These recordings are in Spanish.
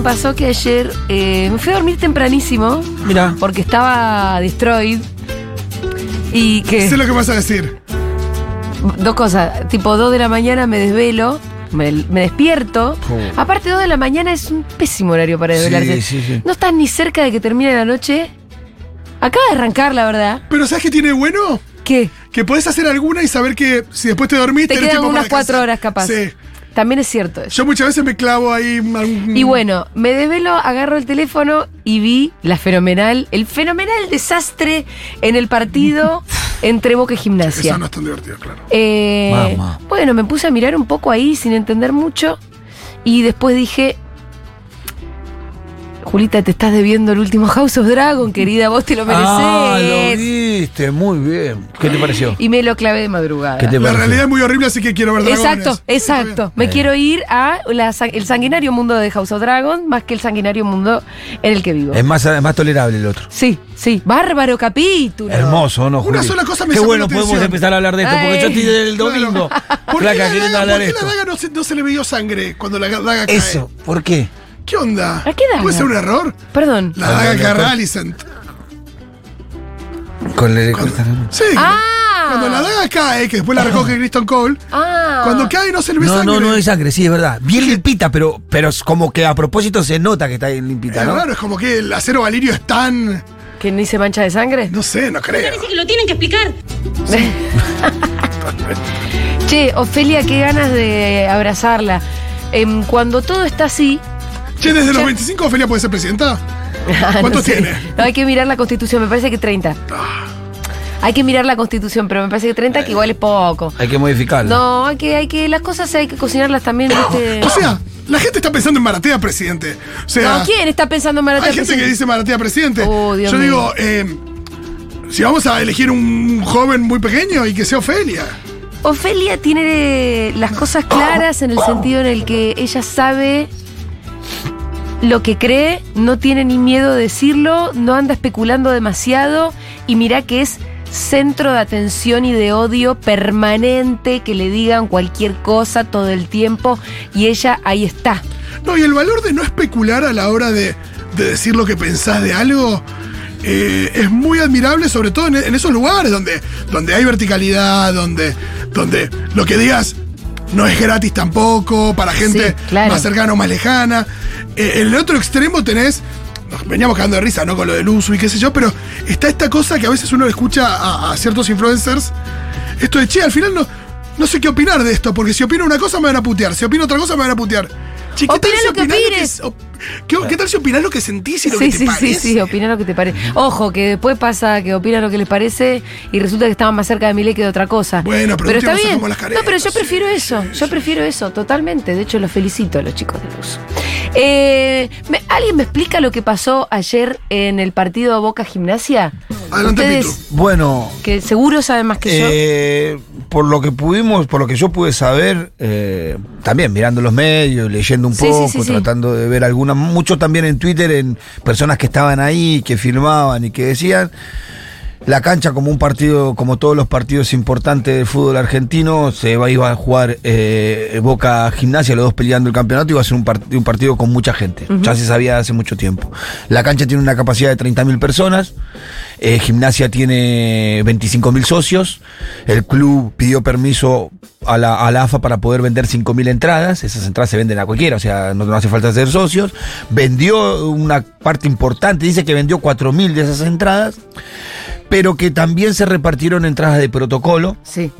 me pasó que ayer eh, me fui a dormir tempranísimo Mira. porque estaba destroyed. Y que. Sé lo que vas a decir. Dos cosas. Tipo, dos de la mañana me desvelo. Me, me despierto. Oh. Aparte, dos de la mañana es un pésimo horario para Sí, desvelarse. sí, sí. No estás ni cerca de que termine la noche. Acaba de arrancar, la verdad. Pero ¿sabes qué tiene bueno? ¿Qué? Que podés hacer alguna y saber que si después te dormís, Te quedan unas cuatro horas capaz. Sí. También es cierto eso. Yo muchas veces me clavo ahí. algún- Y bueno, me desvelo, agarro el teléfono y vi la fenomenal, el fenomenal desastre en el partido entre Boca y Gimnasia. Eso no es tan divertido, claro. Eh, Mamá. bueno, me puse a mirar un poco ahí sin entender mucho y después dije, Julita, te estás debiendo el último House of Dragon, querida, vos te lo mereces. Ah, lo viste, muy bien. ¿Qué te pareció? y me lo clavé de madrugada. ¿Qué te La realidad es muy horrible, así que quiero ver dragones. Exacto, Está exacto. bien. Me Eh. quiero ir a la el sanguinario mundo de House of Dragon más que el sanguinario mundo en el que vivo. Es más, es más tolerable el otro. Sí, sí. Bárbaro capítulo. Hermoso, ¿no, Una sola cosa me Qué bueno, la podemos atención. empezar a hablar de esto, porque yo estoy del domingo. ¿Por qué, Flaca, la queriendo daga, hablar por de qué esto. la daga no se, no se le vio sangre cuando la daga cae? Eso, ¿por qué? ¿Qué onda? ¿A qué daga? ¿Puede ser un error? Perdón. La Ah, daga no, que no, agarra no. Alicent. Con el Sí. Ah. Cuando la daga cae, que después la recoge Kristen Cole, Ah. cuando cae no se le ve No, sangre. no, no hay sangre, sí, es verdad. Bien limpita, pero, pero es como que a propósito se nota que está bien limpita, Es ¿no? raro, es como que el acero valirio es tan. ¿Que ni se mancha de sangre? No sé, no creo. Parece que lo tienen que explicar. Che, Ofelia, qué ganas de abrazarla. Em, cuando todo está así. Che, desde los Ya- 25 Ofelia puede ser presidenta. ¿Cuántos sé. tiene? No, hay que mirar la constitución, me parece que 30. Hay que mirar la constitución, pero me parece que 30 que igual es poco. Hay que modificarla. No, hay que, hay que, las cosas hay que cocinarlas también, ¿viste? O sea, la gente está pensando en Maratea presidente. O sea, No, ¿quién está pensando en Maratea hay gente que presidente? dice Maratea presidente. Oh, Dios Yo mío. digo, eh, si vamos a elegir un joven muy pequeño y que sea Ofelia. Ofelia tiene las cosas claras en el sentido en el que ella sabe lo que cree, no tiene ni miedo de decirlo, no anda especulando demasiado y mira que es centro de atención y de odio permanente, que le digan cualquier cosa todo el tiempo y ella ahí está. No, y el valor de no especular a la hora de, de decir lo que pensás de algo eh, es muy admirable, sobre todo en, en esos lugares donde, donde hay verticalidad, donde, donde lo que digas no es gratis tampoco, para gente Sí, claro. más cercana o más lejana. Eh, en el otro extremo tenés. Nos veníamos cagando de risa, ¿no? Con lo del uso y qué sé yo, pero está esta cosa que a veces uno escucha a, a ciertos influencers. Esto de, che, al final no, no sé qué opinar de esto, porque si opino una cosa me van a putear, si opino otra cosa me van a putear. Che, ¿qué tal Opina si lo que opines. es- op- ¿qué, qué tal si opinás lo que sentís y lo Sí, que te sí, sí, parece? sí, opina lo que te parece. Ojo, que después pasa que opina lo que les parece y resulta que estaban más cerca de Milei que de otra cosa. Bueno, pero pero está bien. No, pero yo prefiero sí, eso. sí, yo sí. prefiero eso, totalmente. De hecho, los felicito a los chicos de Luz. Eh, ¿me- ¿Alguien me explica lo que pasó ayer en el partido Boca Gimnasia? Adelante, Ustedes, Pitu. Bueno, que seguro saben más que yo. Por lo que pudimos, por lo que yo pude saber, eh, también mirando los medios, leyendo un Sí, poco, sí, sí. tratando de ver algunas, mucho también en Twitter, en personas que estaban ahí, que firmaban y que decían. La cancha como un partido, como todos los partidos importantes del fútbol argentino, se va, iba a jugar eh, Boca Gimnasia, los dos peleando el campeonato, iba a ser un, part- un partido con mucha gente. Ya se sabía hace mucho tiempo. La cancha tiene una capacidad de 30.000 personas, eh, Gimnasia tiene 25.000 socios, el club pidió permiso a la, a la AFA para poder vender 5.000 entradas, esas entradas se venden a cualquiera, o sea, no, no hace falta ser socios, vendió una parte importante, dice que vendió 4.000 de esas entradas, pero que también se repartieron entradas de protocolo, sí.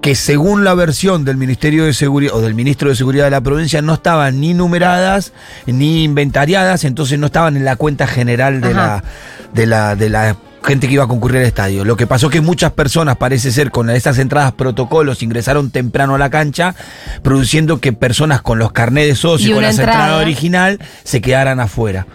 que según la versión del Ministerio de Seguridad o del Ministro de Seguridad de la provincia no estaban ni numeradas ni inventariadas, entonces no estaban en la cuenta general de Ajá. la de la de la gente que iba a concurrir al estadio. Lo que pasó es que muchas personas, parece ser, con esas entradas protocolos ingresaron temprano a la cancha, produciendo que personas con los carnés de Y socio, con una la entrada original, se quedaran afuera.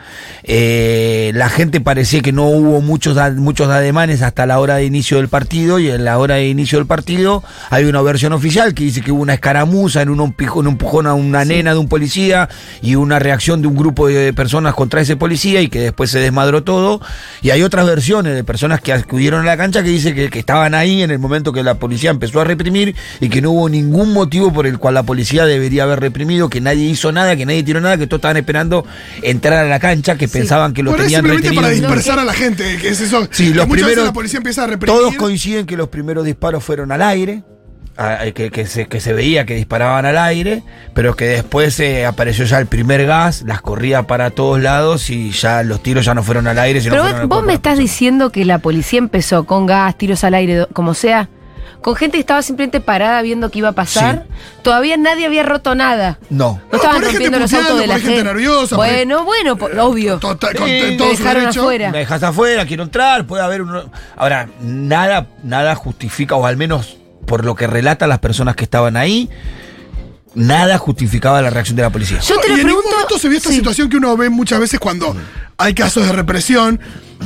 Eh, la gente parecía que no hubo muchos, muchos ademanes hasta la hora de inicio del partido, y en la hora de inicio del partido hay una versión oficial que dice que hubo una escaramuza en un, un empujón a una nena de un policía y una reacción de un grupo de personas contra ese policía y que después se desmadró todo. Y hay otras versiones declaraciones de personas que acudieron a la cancha que dice que, que estaban ahí en el momento que la policía empezó a reprimir y que no hubo ningún motivo por el cual la policía debería haber reprimido, que nadie hizo nada, que nadie tiró nada, que todos estaban esperando entrar a la cancha, que pensaban que lo ahí tenían simplemente retenido. para dispersar a la gente, que es eso. Sí, que los primeros- la policía empieza a reprimir. Todos coinciden que los primeros disparos fueron al aire, a- que, que se, que se veía que disparaban al aire, pero que después eh, apareció ya el primer gas, las corría para todos lados y ya los tiros ya no fueron al aire, sino Pero vos me estás diciendo que la policía empezó con gas, tiros al aire, como sea, con gente que estaba simplemente parada viendo qué iba a pasar. Todavía nadie había roto nada. No. No estaban rompiendo los autos de la gente gente. nerviosa, bueno, bueno, por- obvio. Total- con- me dejaron derecho. afuera. Me dejas afuera, quiero entrar, puede haber uno. Ahora, nada, nada justifica, o al menos por lo que relatan las personas que estaban ahí, nada justificaba la reacción de la policía. Yo te y en ningún pregunto. momento se vio esta sí. situación que uno ve muchas veces cuando hay casos de represión,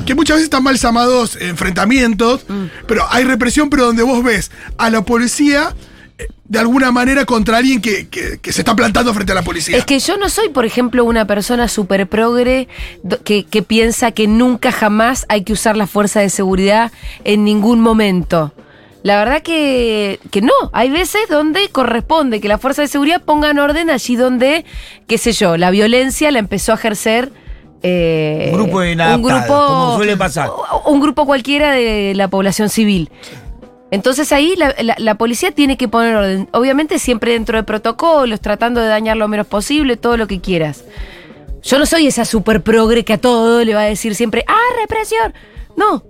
que muchas veces están mal llamados enfrentamientos, Mm. pero hay represión, pero donde vos ves a la policía eh, de alguna manera contra alguien que, que- que se está plantando frente a la policía. Es que yo no soy, por ejemplo, una persona súper progre que piensa que nunca jamás hay que usar la fuerza de seguridad en ningún momento. La verdad que, que no. Hay veces donde corresponde que la fuerza de seguridad ponga en orden allí donde, qué sé yo, la violencia la empezó a ejercer. eh, Un grupo de inadaptados, como suele pasar. Un grupo cualquiera de la población civil. Entonces ahí la, la- la policía tiene que poner orden. Obviamente siempre dentro de protocolos, tratando de dañar lo menos posible, todo lo que quieras. Yo no soy esa super progre que a todo le va a decir siempre, ¡ah, represión! No.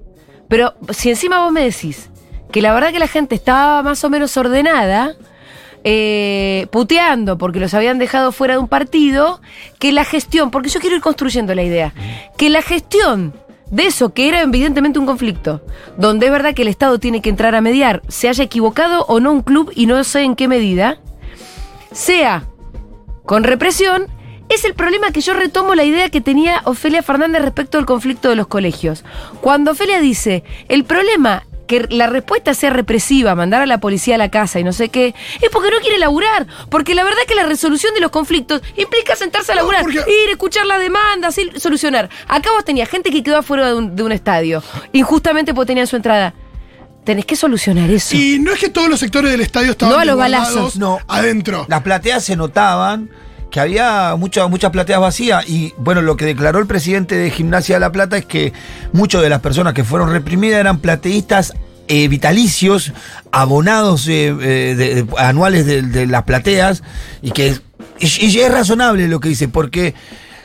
Pero si encima vos me decís que la verdad que la gente estaba más o menos ordenada, eh, puteando porque los habían dejado fuera de un partido, que la gestión, porque yo quiero ir construyendo la idea, que la gestión de eso, que era evidentemente un conflicto, donde es verdad que el Estado tiene que entrar a mediar, se haya equivocado o no un club y no sé en qué medida, sea con represión, es el problema que yo retomo la idea que tenía Ofelia Fernández respecto al conflicto de los colegios. Cuando Ofelia dice, el problema que la respuesta sea represiva, mandar a la policía a la casa y no sé qué, es porque no quiere laburar. Porque la verdad que la resolución de los conflictos implica sentarse a No, laburar, porque- ir, escuchar las demandas, ir, solucionar. Acá vos tenías gente que quedó afuera de un, de un estadio, injustamente porque tenían su entrada. Tenés que solucionar eso. Y no es que todos los sectores del estadio estaban No a los balazos. No. adentro. Las plateas se notaban que había muchas muchas plateas vacías y bueno, lo que declaró el presidente de Gimnasia de La Plata es que muchas de las personas que fueron reprimidas eran plateístas eh, vitalicios, abonados eh, eh, anuales de, las plateas y que y es razonable lo que dice porque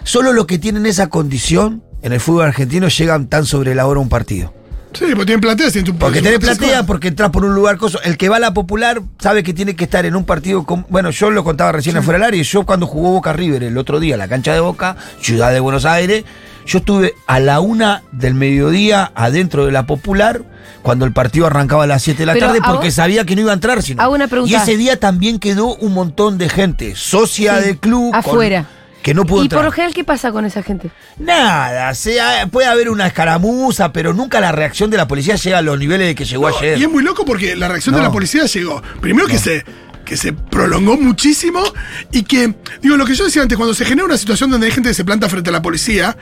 solo los que tienen esa condición en el fútbol argentino llegan tan sobre la hora a un partido. Sí, porque tienen plateas. tienen tu- Porque tenés platea platea, porque entras por un lugar coso. El que va a la popular sabe que tiene que estar en un partido con. Bueno, yo lo contaba recién afuera del área. y Yo cuando jugó Boca River el otro día, en la cancha de Boca, ciudad de Buenos Aires, yo estuve a la una del mediodía adentro de la popular cuando el partido arrancaba a las 7 de la Pero tarde porque sabía que no iba a entrar. Sino. hago una pregunta. Y ese día también quedó un montón de gente, socia Sí, del club. con- afuera. Que no pudo y entrar. por lo general, ¿qué pasa con esa gente? Nada, sea, puede haber una escaramuza, pero nunca la reacción de la policía llega a los niveles de que llegó No, ayer. Y es muy loco porque la reacción de No. la policía llegó. Primero que se que se prolongó muchísimo y que, digo, lo que yo decía antes, cuando se genera una situación donde hay gente que se planta frente a la policía,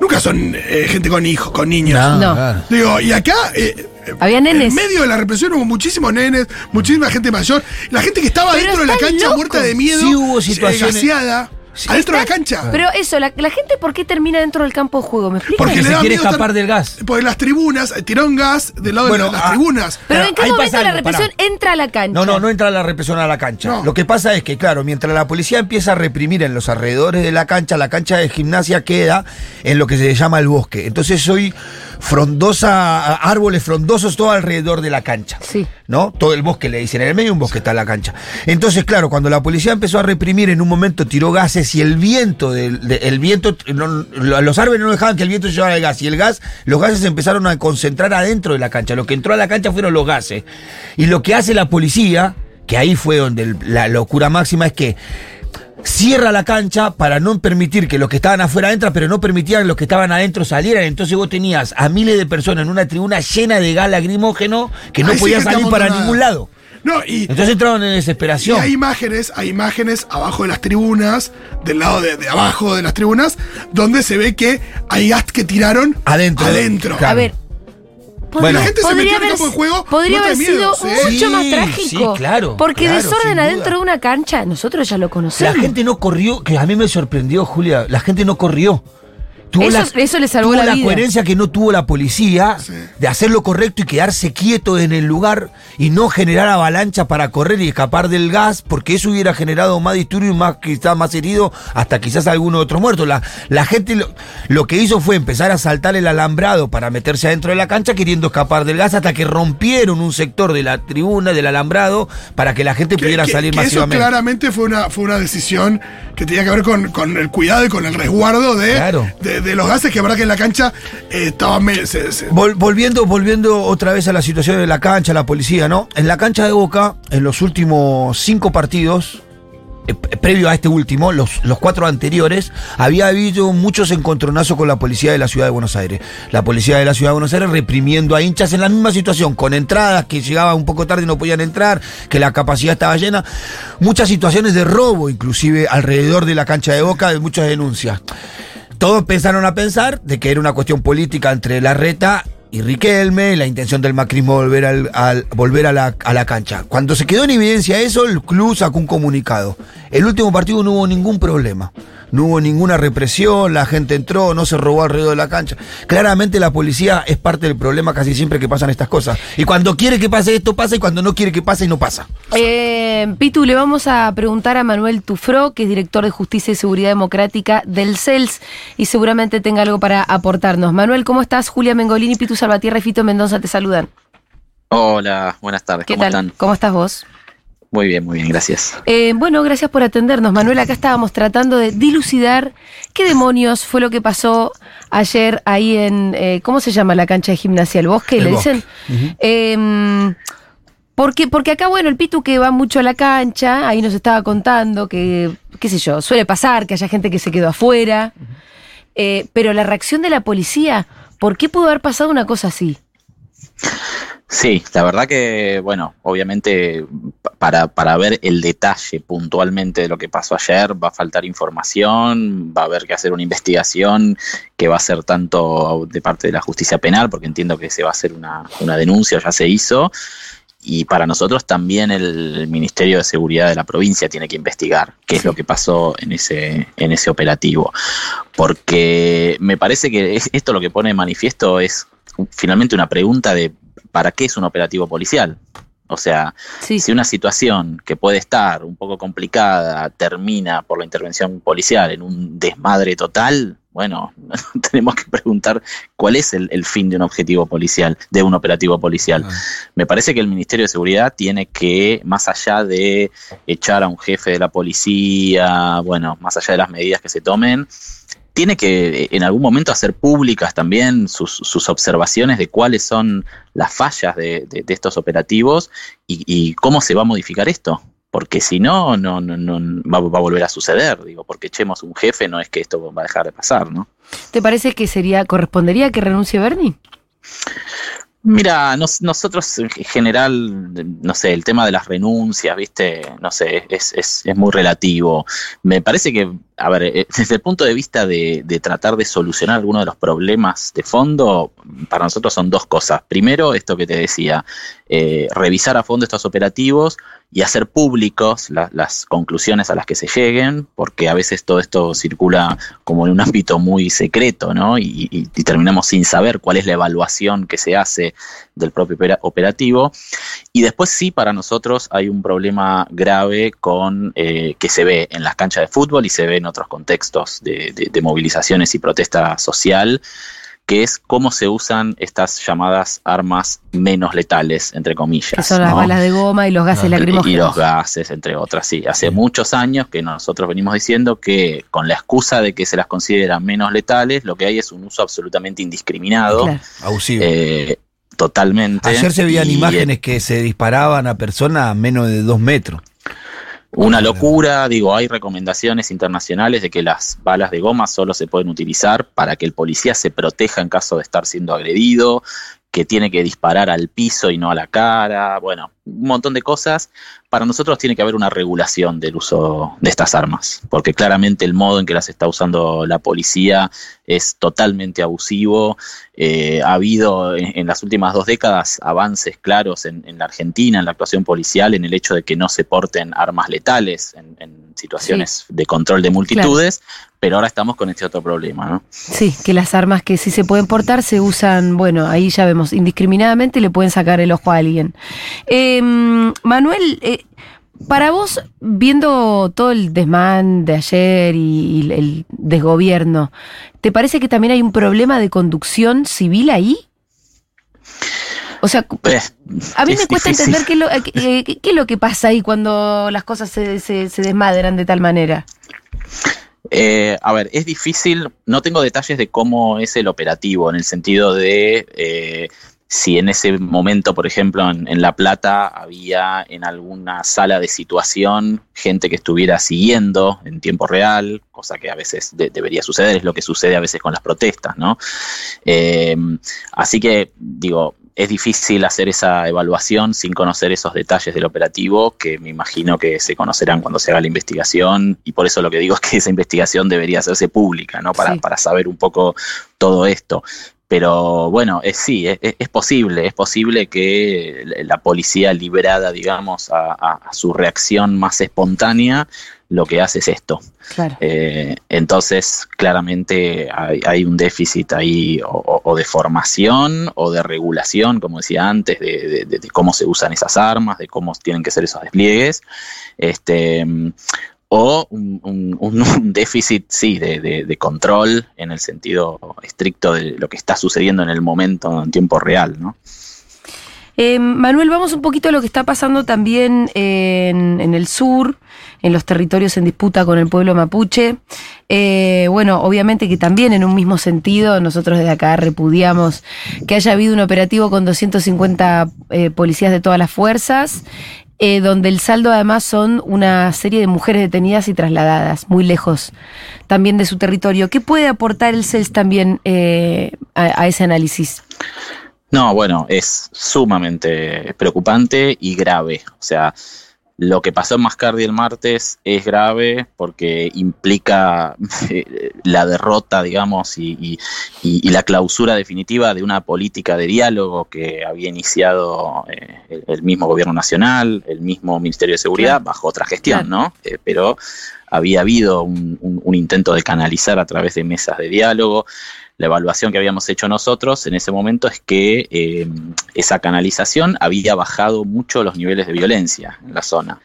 nunca son eh, gente con hijos, con niños. No. claro. Digo, y acá. eh, eh, Había nenes. En medio de la represión hubo muchísimos nenes, muchísima gente mayor. La gente que estaba Pero dentro de la cancha locos. muerta de miedo. Sí hubo eh, situaciones- gaseada, Sí. adentro de la cancha. Pero eso, la, la gente, ¿por qué termina dentro del campo de juego? ¿Me explican? Porque le se quiere escapar estar- del gas. Porque las tribunas, eh, tiraron gas del lado Bueno, de las ah, tribunas. Pero Claro, ¿en qué momento pasa la represión pará. entra a la cancha? No, no, no entra la represión a la cancha. No. Lo que pasa es que, claro, mientras la policía empieza a reprimir en los alrededores de la cancha, la cancha de gimnasia queda en lo que se llama el bosque. Entonces soy frondosa, árboles frondosos todo alrededor de la cancha. Sí. ¿No? Todo el bosque le dicen, en el medio un bosque está la cancha. Entonces, claro, cuando la policía empezó a reprimir, en un momento tiró gases y el viento, del, de- el viento, no- los árboles no dejaban que el viento llevara el gas. Y el gas, los gases se empezaron a concentrar adentro de la cancha. Lo que entró a la cancha fueron los gases. Y lo que hace la policía, que ahí fue donde el- la locura máxima es que cierra la cancha para no permitir que los que estaban afuera entran, pero no permitían que los que estaban adentro salieran. Entonces vos tenías a miles de personas en una tribuna llena de gas lacrimógeno que no sí podía que salir para ningún lado. No, y, Entonces entraron en y desesperación. hay imágenes, hay imágenes abajo de las tribunas, del lado de, de abajo de las tribunas, donde se ve que hay gas que tiraron Adentro. adentro. Claro. A ver, Bueno. la gente se metió en el campo de juego. podría no haber miedo, sido sí. mucho más trágico. sí, claro, Porque claro, desorden adentro duda. de una cancha, nosotros ya lo La conocemos. gente no corrió, que a mí me sorprendió, Julia. La gente no corrió. Tuvo Eso- la, eso le salvó tuvo la vida. coherencia que no tuvo la policía de hacer lo correcto y quedarse quieto en el lugar y no generar avalancha para correr y escapar del gas, porque eso hubiera generado más disturbio y más quizás más herido, hasta quizás alguno otro muerto. La, la gente lo, lo que hizo fue empezar a saltar el alambrado para meterse adentro de la cancha queriendo escapar del gas hasta que rompieron un sector de la tribuna, del alambrado, para que la gente Que- pudiera que- salir que eso masivamente. claramente fue una, fue una decisión que tenía que ver con, con el cuidado y con el resguardo de, Claro. de, de los gases, que verdad que en la cancha eh, estaban. volviendo, volviendo otra vez a la situación de la cancha, la policía, ¿no? En la cancha de Boca, en los últimos cinco partidos, eh, previo a este último, los, los cuatro anteriores, había habido muchos encontronazos con la policía de la ciudad de Buenos Aires. La policía de la ciudad de Buenos Aires reprimiendo a hinchas en la misma situación, con entradas que llegaban un poco tarde y no podían entrar, que la capacidad estaba llena. Muchas situaciones de robo, inclusive alrededor de la cancha de Boca, de muchas denuncias. Todos pensaron a pensar de que era una cuestión política entre Larreta y Riquelme, la intención del macrismo volver, al, volver la, a la cancha. Cuando se quedó en evidencia eso, el club sacó un comunicado. El último partido no hubo ningún problema. No hubo ninguna represión, la gente entró, no se robó alrededor de la cancha. Claramente la policía es parte del problema casi siempre que pasan estas cosas. Y cuando quiere que pase esto pasa y cuando no quiere que pase no pasa. Eh, Pitu, le vamos a preguntar a Manuel Tufró, que es director de Justicia y Seguridad Democrática del CELS, y seguramente tenga algo para aportarnos. Manuel, ¿cómo estás? Julia Mengolini, Pitu Salvatierra y Fito Mendoza te saludan. Hola, buenas tardes, ¿Qué ¿cómo tal? están? ¿Cómo estás vos? Muy bien, muy bien, gracias. Eh, bueno, gracias por atendernos, Manuel. Acá estábamos tratando de dilucidar qué demonios fue lo que pasó ayer ahí en, eh, ¿cómo se llama la cancha de gimnasia? ¿El bosque? El ¿Le Bosque. dicen? Eh, porque, porque acá, bueno, el Pitu que va mucho a la cancha, ahí nos estaba contando que, qué sé yo, suele pasar que haya gente que se quedó afuera. Eh, pero la reacción de la policía, ¿por qué pudo haber pasado una cosa así? Sí, la verdad que, bueno, obviamente pa- para, para ver el detalle puntualmente de lo que pasó ayer va a faltar información, va a haber que hacer una investigación que va a ser tanto de parte de la justicia penal, porque entiendo que se va a hacer una, una denuncia, ya se hizo, y para nosotros también el Ministerio de Seguridad de la provincia tiene que investigar qué es lo que pasó en ese, en ese operativo. Porque me parece que es- esto lo que pone de manifiesto es finalmente una pregunta de ¿para qué es un operativo policial? O sea, Sí. si una situación que puede estar un poco complicada termina por la intervención policial en un desmadre total, bueno, tenemos que preguntar cuál es el, el fin de un objetivo policial, de un operativo policial. Me parece que el Ministerio de Seguridad tiene que, más allá de echar a un jefe de la policía, bueno, más allá de las medidas que se tomen, tiene que eh, en algún momento hacer públicas también sus, observaciones de cuáles son las fallas de, estos operativos y, y cómo se va a modificar esto. Porque si no, no, no, no va, va a volver a suceder. Digo, porque echemos un jefe no es que esto va a dejar de pasar, ¿no? ¿Te parece que sería, correspondería que renuncie Bernie? Mira, nos- nosotros en general, no sé, el tema de las renuncias, viste, no sé, es, es, es muy relativo. Me parece que, a ver, eh, desde el punto de vista de, de tratar de solucionar algunos de los problemas de fondo, para nosotros son dos cosas. Primero, esto que te decía, eh, revisar a fondo estos operativos y hacer públicos la- las conclusiones a las que se lleguen, porque a veces todo esto circula como en un ámbito muy secreto, ¿no? Y, y- y terminamos sin saber cuál es la evaluación que se hace del propio opera- operativo. Y después sí, para nosotros hay un problema grave con eh, que se ve en las canchas de fútbol y se ve en otros contextos de- de movilizaciones y protesta social, que es cómo se usan estas llamadas armas menos letales, entre comillas. Que son las ¿no? balas de goma y los gases Ah, y- y lacrimógenos. los gases, entre otras, sí. Hace muchos años que nosotros venimos diciendo que con la excusa de que se las considera menos letales, lo que hay es un uso absolutamente indiscriminado, Claro. Abusivo. eh, totalmente. Ayer se veían Y, imágenes que se disparaban a personas a menos de dos metros. Una locura, digo, hay recomendaciones internacionales de que las balas de goma solo se pueden utilizar para que el policía se proteja en caso de estar siendo agredido, que tiene que disparar al piso y no a la cara, bueno, un montón de cosas, para nosotros tiene que haber una regulación del uso de estas armas, porque claramente el modo en que las está usando la policía es totalmente abusivo. Eh, ha habido en, las últimas dos décadas avances claros en, la Argentina, en la actuación policial, en el hecho de que no se porten armas letales en, situaciones de control de multitudes, pero ahora estamos con este otro problema, ¿no? Sí, que las armas que sí se pueden portar se usan, bueno, ahí ya vemos, indiscriminadamente le pueden sacar el ojo a alguien. Em, Manuel, eh, para vos, viendo todo el desmán de ayer y, el desgobierno, ¿te parece que también hay un problema de conducción civil ahí? O sea, pues, a mí me cuesta entender qué es, lo, eh, qué, es, lo, que pasa ahí cuando las cosas se, se, desmadran de tal manera. Eh, a ver, es difícil, no tengo detalles de cómo es el operativo, en el sentido de eh, si en ese momento, por ejemplo, en, La Plata había en alguna sala de situación gente que estuviera siguiendo en tiempo real, cosa que a veces debería suceder, es lo que sucede a veces con las protestas, ¿no? Eh, así que, digo, es difícil hacer esa evaluación sin conocer esos detalles del operativo, que me imagino que se conocerán cuando se haga la investigación, y por eso lo que digo es que esa investigación debería hacerse pública, ¿no? Para, para saber un poco todo esto. Pero bueno, es, sí, es, posible, es posible que la policía liberada, digamos, a, su reacción más espontánea, lo que hace es esto. Eh, entonces, claramente hay, un déficit ahí o, de formación o de regulación, como decía antes, de, de, cómo se usan esas armas, de cómo tienen que ser esos despliegues. Este, o un, déficit, sí, de, control en el sentido estricto de lo que está sucediendo en el momento, en tiempo real, ¿no? Eh, Manuel, vamos un poquito a lo que está pasando también en, el sur, en los territorios en disputa con el pueblo mapuche. Eh, bueno, obviamente que también en un mismo sentido, nosotros desde acá repudiamos que haya habido un operativo con 250 eh, policías de todas las fuerzas eh, donde el saldo además son una serie de mujeres detenidas y trasladadas muy lejos también de su territorio. ¿Qué puede aportar el CELS también eh, a, ese análisis? No, bueno, es sumamente preocupante y grave. O sea, lo que pasó en Mascardi el martes es grave porque implica eh, la derrota, digamos, y, la clausura definitiva de una política de diálogo que había iniciado eh, el, mismo gobierno nacional, el mismo Ministerio de Seguridad, bajo otra gestión, ¿no? Eh, pero había habido un intento de canalizar a través de mesas de diálogo la evaluación que habíamos hecho nosotros en ese momento es que eh, esa canalización había bajado mucho los niveles de violencia en la zona.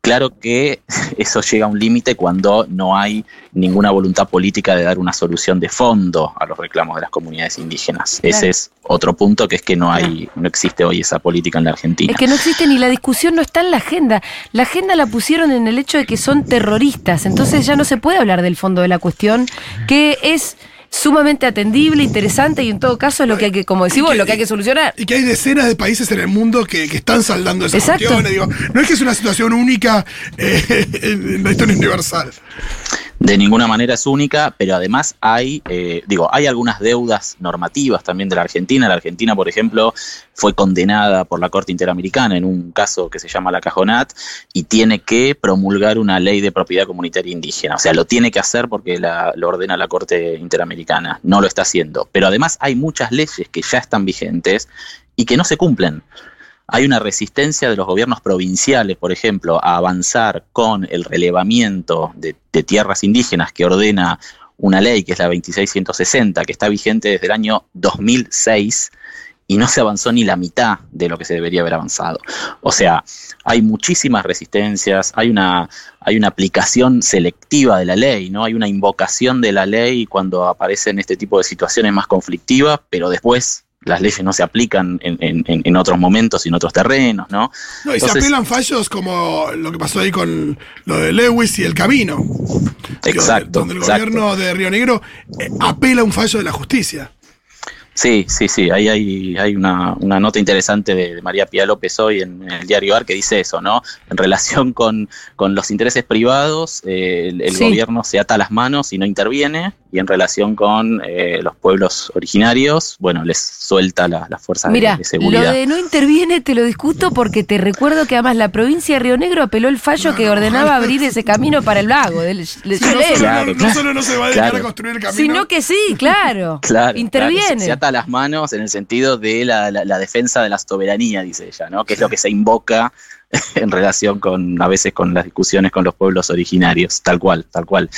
Claro que eso llega a un límite cuando no hay ninguna voluntad política de dar una solución de fondo a los reclamos de las comunidades indígenas. Ese es otro punto que es que no hay, no existe hoy esa política en la Argentina. Es que no existe ni la discusión no está en la agenda. La agenda la pusieron en el hecho de que son terroristas. Entonces ya no se puede hablar del fondo de la cuestión, que es sumamente atendible, interesante y en todo caso es lo que hay que, como decimos, lo que hay que solucionar. Y que hay decenas de países en el mundo que, están saldando esas cuestiones. no es que es una situación única eh, en la historia universal de ninguna manera es única, pero además hay, eh, digo, hay algunas deudas normativas también de la Argentina. La Argentina, por ejemplo, fue condenada por la Corte Interamericana en un caso que se llama la Cajonat y tiene que promulgar una ley de propiedad comunitaria indígena. O sea, lo tiene que hacer porque la, lo ordena la Corte Interamericana. No lo está haciendo. Pero además hay muchas leyes que ya están vigentes y que no se cumplen hay una resistencia de los gobiernos provinciales, por ejemplo, a avanzar con el relevamiento de, tierras indígenas que ordena una ley que es la 2660, que está vigente desde el año 2006 y no se avanzó ni la mitad de lo que se debería haber avanzado. O sea, hay muchísimas resistencias, hay una, hay una aplicación selectiva de la ley, ¿no? Hay una invocación de la ley cuando aparecen este tipo de situaciones más conflictivas, pero después las leyes no se aplican en, en, otros momentos y en otros terrenos, ¿no? No, y se apelan fallos como lo que pasó ahí con lo de Lewis y el camino. Exacto. Donde el gobierno de Río Negro eh, apela un fallo de la justicia. Sí, sí, sí. Ahí hay, hay una, una, nota interesante de, María Pía López hoy en, el diario AR que dice eso, ¿no? En relación con, con los intereses privados, eh, el, gobierno se ata las manos y no interviene, y en relación con eh, los pueblos originarios, bueno, les suelta la- las fuerzas de- Mira, de, seguridad. lo de no interviene te lo discuto porque te recuerdo que además la provincia de Río Negro apeló el fallo que ordenaba abrir ese camino para el lago. Del, del Sí, no, solo, Claro, no- no claro. solo no se va a dedicar Claro. a construir el camino. Sino que sí, claro. Claro, Interviene. claro, se, se ata las manos en el sentido de la, defensa de la soberanía, dice ella, ¿no? Que es lo que se invoca en relación con, a veces, con las discusiones con los pueblos originarios, tal cual, tal cual.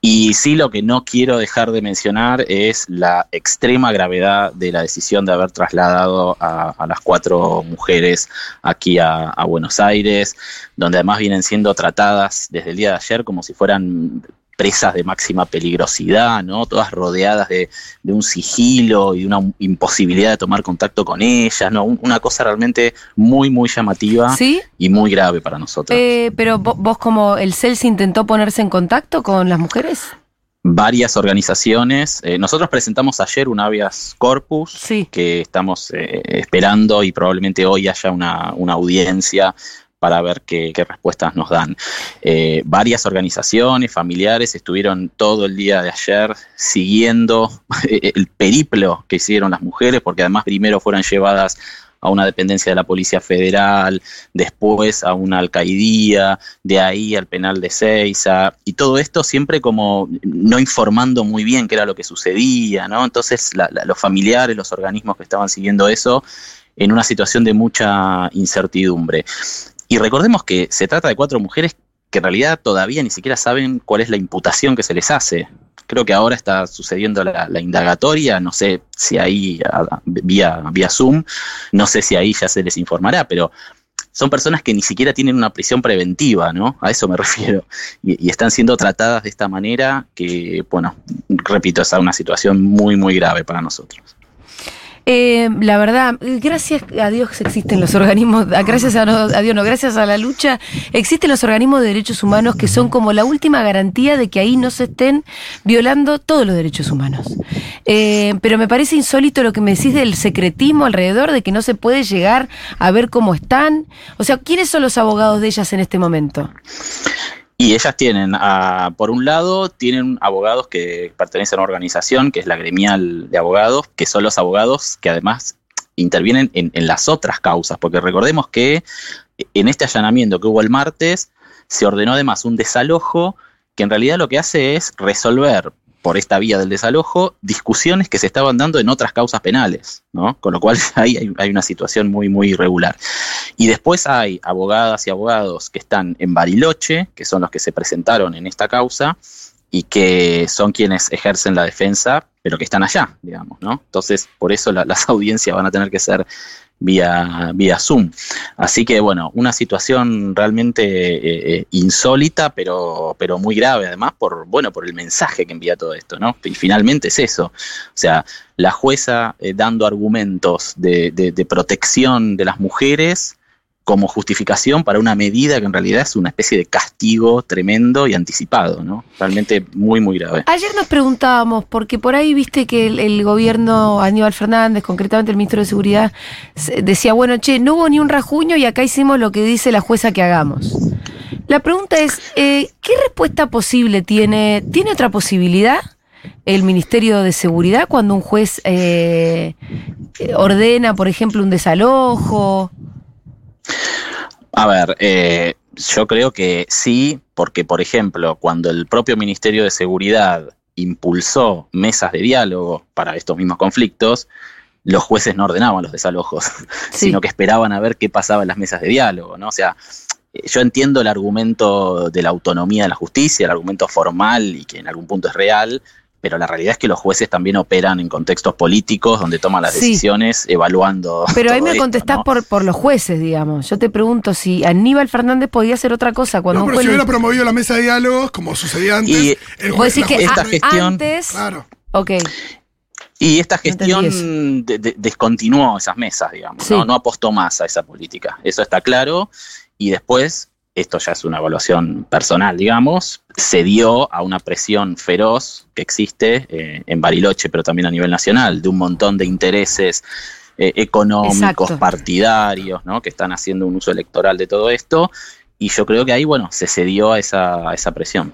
Y sí, lo que no quiero dejar de mencionar es la extrema gravedad de la decisión de haber trasladado a, las cuatro mujeres aquí a Buenos Aires, donde además vienen siendo tratadas desde el día de ayer como si fueran presas de máxima peligrosidad, ¿no? Todas rodeadas de, de un sigilo y de una imposibilidad de tomar contacto con ellas, ¿no? Un- Una cosa realmente muy, muy llamativa ¿Sí? y muy grave para nosotros. Eh, pero vo- vos como el CELS intentó ponerse en contacto con las mujeres. Varias organizaciones. eh, nosotros presentamos ayer un habeas corpus Sí. que estamos eh, esperando y probablemente hoy haya una, una audiencia para ver qué, respuestas nos dan. Eh, varias organizaciones, familiares estuvieron todo el día de ayer siguiendo el periplo que hicieron las mujeres, porque además primero fueron llevadas a una dependencia de la Policía Federal, después a una alcaidía, de ahí al penal de Ceiza, y todo esto siempre como no informando muy bien qué era lo que sucedía, ¿no? Entonces la- la- los familiares, los organismos que estaban siguiendo eso, en una situación de mucha incertidumbre. Y recordemos que se trata de cuatro mujeres que en realidad todavía ni siquiera saben cuál es la imputación que se les hace. Creo que ahora está sucediendo la, indagatoria, no sé si ahí a- vía, vía Zoom, no sé si ahí ya se les informará, pero son personas que ni siquiera tienen una prisión preventiva, ¿no? A eso me refiero. Y, y están siendo tratadas de esta manera que, bueno, repito, es una situación muy, muy grave para nosotros. Eh, la verdad, gracias a Dios existen los organismos, gracias a, no- a Dios no, gracias a la lucha, existen los organismos de derechos humanos que son como la última garantía de que ahí no se estén violando todos los derechos humanos. Eh, pero me parece insólito lo que me decís del secretismo alrededor, de que no se puede llegar a ver cómo están. O sea, ¿quiénes son los abogados de ellas en este momento? Y ellas tienen, por un lado, tienen abogados que pertenecen a una organización que es la gremial de abogados, que son los abogados que además intervienen en, en las otras causas, porque recordemos que en este allanamiento que hubo el martes se ordenó además un desalojo que en realidad lo que hace es resolver por esta vía del desalojo discusiones que se estaban dando en otras causas penales, ¿no? Con lo cual ahí hay, una situación muy, muy irregular. Y después hay abogadas y abogados que están en Bariloche, que son los que se presentaron en esta causa y que son quienes ejercen la defensa, pero que están allá, digamos, ¿no? Entonces, por eso la- las audiencias van a tener que ser vía, vía Zoom. Así que, bueno, una situación realmente eh, eh, insólita, pero, pero muy grave, además, por, bueno, por el mensaje que envía todo esto, ¿no? Y finalmente es eso. O sea, la jueza eh, dando argumentos de, de- de protección de las mujeres como justificación para una medida que en realidad es una especie de castigo tremendo y anticipado, ¿no? Realmente muy, muy grave. Ayer nos preguntábamos, porque por ahí viste que el, gobierno Aníbal Fernández, concretamente el ministro de Seguridad, se- decía, bueno, che, no hubo ni un rajuño y acá hicimos lo que dice la jueza que hagamos. La pregunta es, eh, ¿qué respuesta posible tiene, tiene otra posibilidad el Ministerio de Seguridad cuando un juez eh, eh, ordena, por ejemplo, un desalojo? A ver, eh, yo creo que sí, porque por ejemplo, cuando el propio Ministerio de Seguridad impulsó mesas de diálogo para estos mismos conflictos, los jueces no ordenaban los desalojos, Sí. sino que esperaban a ver qué pasaba en las mesas de diálogo, ¿no? O sea, eh, yo entiendo el argumento de la autonomía de la justicia, el argumento formal y que en algún punto es real, pero la realidad es que los jueces también operan en contextos políticos donde toman las Sí. decisiones evaluando. Pero ahí me esto, contestás ¿no? por, por los jueces, digamos. Yo te pregunto si Aníbal Fernández podía hacer otra cosa cuando No, pero juez si hubiera promovido la mesa de diálogos, como sucedía antes, Y- el juez- que esta a- gestión- antes... Claro. Ok. Y esta gestión de- de- descontinuó esas mesas, digamos, Sí. ¿no? no apostó más a esa política. Eso está claro. Y después, esto ya es una evaluación personal, digamos, se dio a una presión feroz que existe eh, en Bariloche, pero también a nivel nacional, de un montón de intereses eh, económicos, Exacto. partidarios, ¿no? que están haciendo un uso electoral de todo esto. y yo creo que ahí, bueno, se cedió a esa, a esa presión.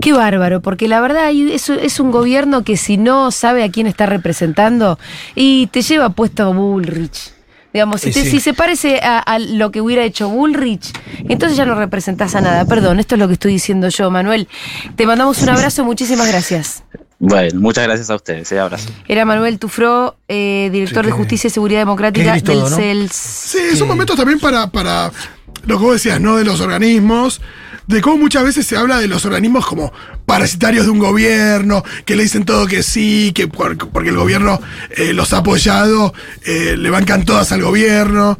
Qué bárbaro, porque la verdad es, es un gobierno que si no sabe a quién está representando y te lleva puesto a Bullrich. Digamos, si, te- sí. si se parece a, a lo que hubiera hecho Bullrich, entonces ya no representás a nada. Perdón, esto es lo que estoy diciendo yo, Manuel. Te mandamos un abrazo, muchísimas gracias. Bueno, muchas gracias a ustedes, eh, abrazo. Era Manuel Tufró, eh, director Sí, de Justicia y Seguridad Democrática del todo, ¿no? CELS. Sí, son momentos también para, para lo que vos decías, ¿no? De los organismos, de cómo muchas veces se habla de los organismos como parasitarios de un gobierno, que le dicen todo que sí, que por- porque el gobierno eh, los ha apoyado, eh, le bancan todas al gobierno.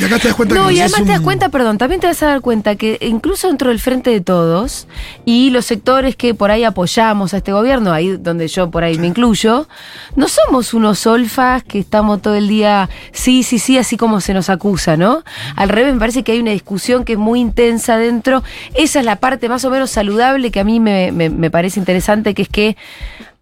Y acá te das cuenta No, que y además un- te das cuenta, perdón, también te vas a dar cuenta que incluso dentro del frente de todos y los sectores que por ahí apoyamos a este gobierno, ahí donde yo por ahí me incluyo, no somos unos olfas que estamos todo el día, sí, sí, sí, así como se nos acusa, ¿no? Al revés, me parece que hay una discusión que es muy intensa dentro. Esa es la parte más o menos saludable que a mí me, me- me parece interesante, que es que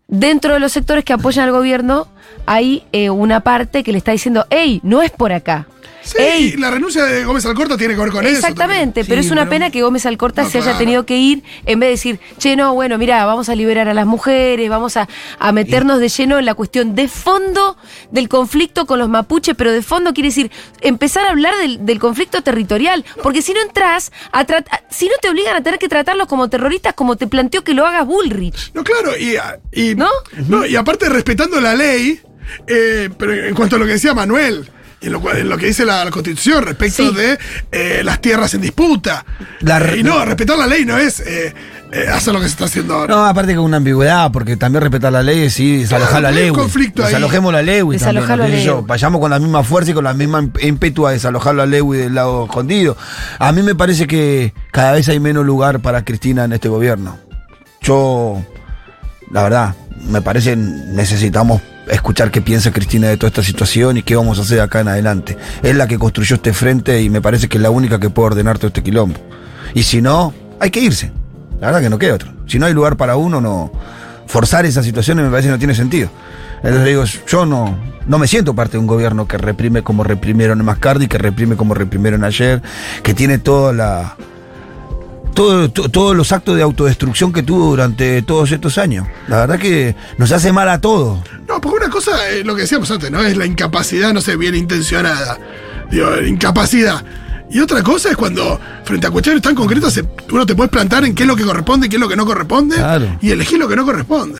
dentro de los sectores que apoyan al gobierno hay eh, una parte que le está diciendo, hey, no es por acá. Sí, Ey, la renuncia de Gómez Alcorta tiene que ver con eso. Exactamente, Sí, pero es una pena que Gómez Alcorta No, se haya tenido que ir en vez de decir, che, no, bueno, mira, vamos a liberar a las mujeres, vamos a, a meternos de lleno en la cuestión de fondo del conflicto con los mapuches, pero de fondo quiere decir empezar a hablar del, del conflicto territorial, porque si no entras, a si no te obligan a tener que tratarlos como terroristas, como te planteó que lo hagas Bullrich. No, claro, y, y- ¿No? no, y aparte respetando la ley, eh, pero en cuanto a lo que decía Manuel, en lo, cual- en lo que dice la, la Constitución respecto Sí. de eh, las tierras en disputa. La re- Eh, y no, respetar la ley no es eh, eh, hacer lo que se está haciendo ahora. No, aparte con una ambigüedad, porque también respetar la ley es sí, desalojar la Claro, ley. un conflicto ahí. Desalojemos la ley. Desalojar la. Vayamos con la misma fuerza y con la misma ímpetu a desalojar la ley del lado escondido. A mí me parece que cada vez hay menos lugar para Cristina en este gobierno. Yo, la verdad, me parece necesitamos escuchar qué piensa Cristina de toda esta situación y qué vamos a hacer acá en adelante. Es la que construyó este frente y me parece que es la única que puede ordenar todo este quilombo. Y si no, hay que irse. La verdad que no queda otro. Si no hay lugar para uno, no. Forzar esas situaciones me parece que no tiene sentido. Entonces digo, yo no, no me siento parte de un gobierno que reprime como reprimieron en Mascardi, que reprime como reprimieron ayer, que tiene toda la. Todo- to- todos los actos de autodestrucción que tuvo durante todos estos años. La verdad que nos hace mal a todos. No, porque una cosa, eh, lo que decíamos antes, ¿no? Es la incapacidad, no sé, bien intencionada. Digo, incapacidad. Y otra cosa es cuando, frente a cuestiones tan concretas, se- uno te puedes plantar en qué es lo que corresponde y qué es lo que no corresponde Claro. y elegir lo que no corresponde.